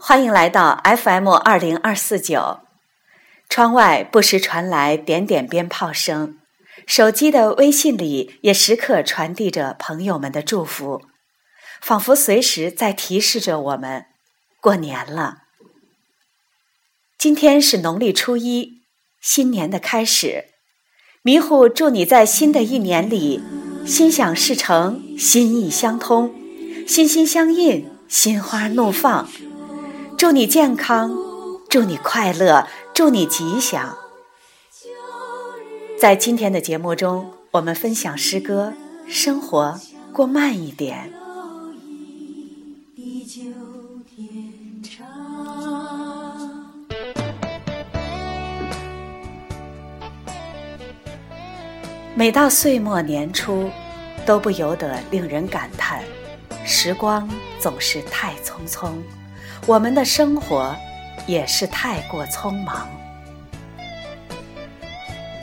欢迎来到 FM 二零二四九。窗外不时传来点点鞭炮声，手机的微信里也时刻传递着朋友们的祝福，仿佛随时在提示着我们过年了。今天是农历初一，新年的开始。迷糊祝你在新的一年里心想事成、心意相通、心心相印、心花怒放。祝你健康，祝你快乐，祝你吉祥。在今天的节目中，我们分享诗歌《生活过慢一点》。每到岁末年初，都不由得令人感叹：时光总是太匆匆。我们的生活也是太过匆忙，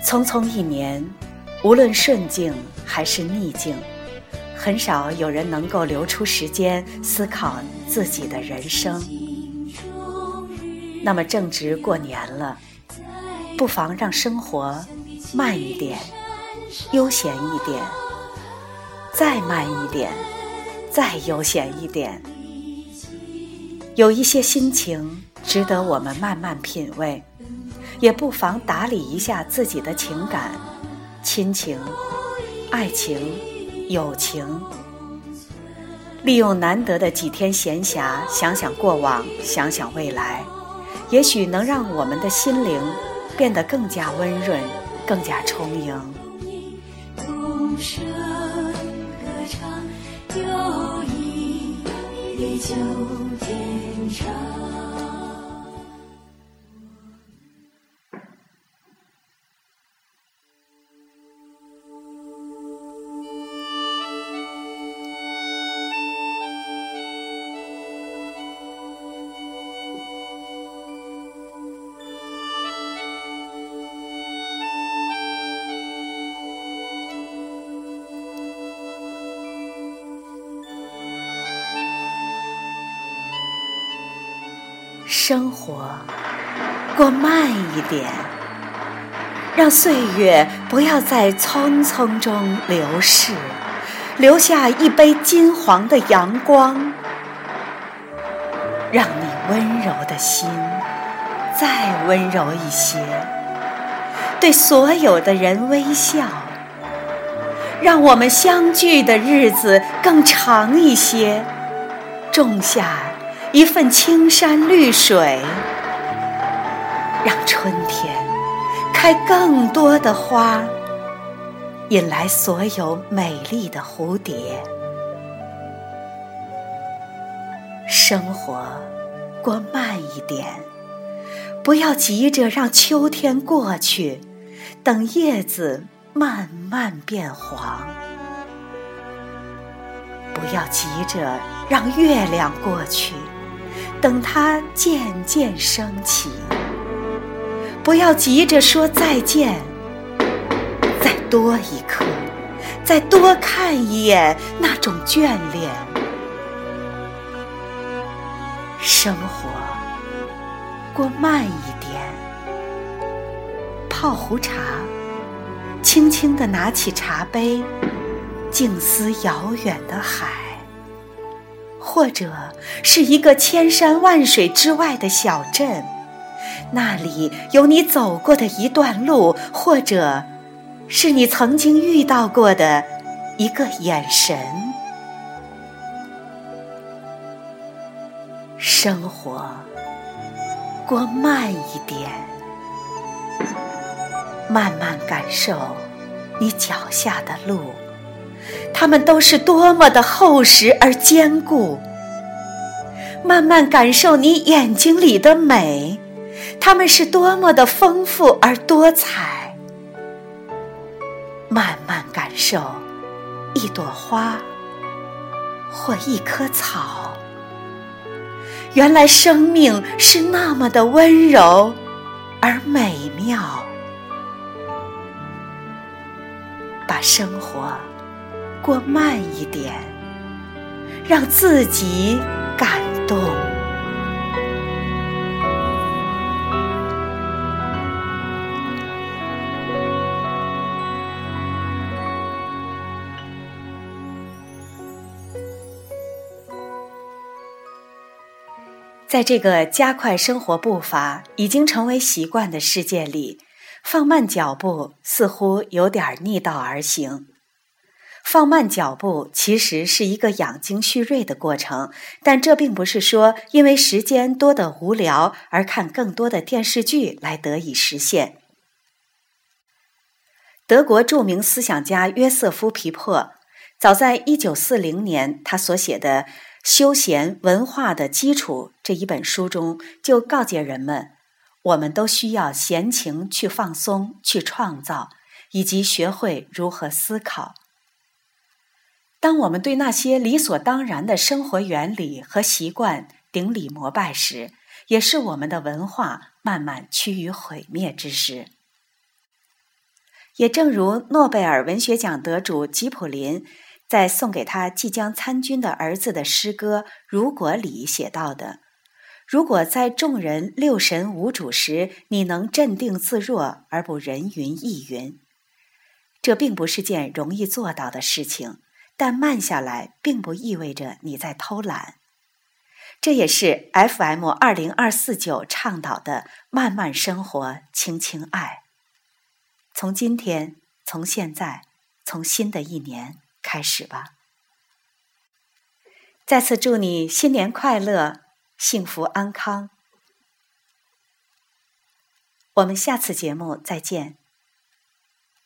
匆匆一年，无论顺境还是逆境，很少有人能够留出时间思考自己的人生。那么正值过年了，不妨让生活慢一点，悠闲一点，再慢一点，再悠闲一点。有一些心情值得我们慢慢品味，也不妨打理一下自己的情感、亲情、爱情、友情。利用难得的几天闲暇，想想过往，想想未来，也许能让我们的心灵变得更加温润，更加充盈。地久天长。生活过慢一点，让岁月不要在匆匆中流逝，留下一杯金黄的阳光，让你温柔的心再温柔一些，对所有的人微笑，让我们相聚的日子更长一些，种下。一份青山绿水，让春天开更多的花，引来所有美丽的蝴蝶。生活过慢一点，不要急着让秋天过去，等叶子慢慢变黄。不要急着让月亮过去。等它渐渐升起，不要急着说再见。再多一刻，再多看一眼那种眷恋。生活过慢一点，泡壶茶，轻轻地拿起茶杯，静思遥远的海。或者是一个千山万水之外的小镇，那里有你走过的一段路，或者是你曾经遇到过的一个眼神。生活过慢一点，慢慢感受你脚下的路。它们都是多么的厚实而坚固。慢慢感受你眼睛里的美，它们是多么的丰富而多彩。慢慢感受一朵花或一棵草，原来生命是那么的温柔而美妙。把生活。过慢一点让自己感动。在这个加快生活步伐已经成为习惯的世界里放慢脚步似乎有点逆道而行。放慢脚步其实是一个养精蓄锐的过程，但这并不是说因为时间多得无聊而看更多的电视剧来得以实现。德国著名思想家约瑟夫·皮珀早在一九四零年，他所写的《休闲文化的基础》这一本书中就告诫人们：我们都需要闲情去放松、去创造，以及学会如何思考。当我们对那些理所当然的生活原理和习惯顶礼膜拜时，也是我们的文化慢慢趋于毁灭之时。也正如诺贝尔文学奖得主吉普林在送给他即将参军的儿子的诗歌《如果》里写到的：“如果在众人六神无主时，你能镇定自若而不人云亦云，这并不是件容易做到的事情。”但慢下来并不意味着你在偷懒，这也是 FM 二零二四九倡导的慢慢生活，轻轻爱。从今天，从现在，从新的一年开始吧。再次祝你新年快乐，幸福安康。我们下次节目再见。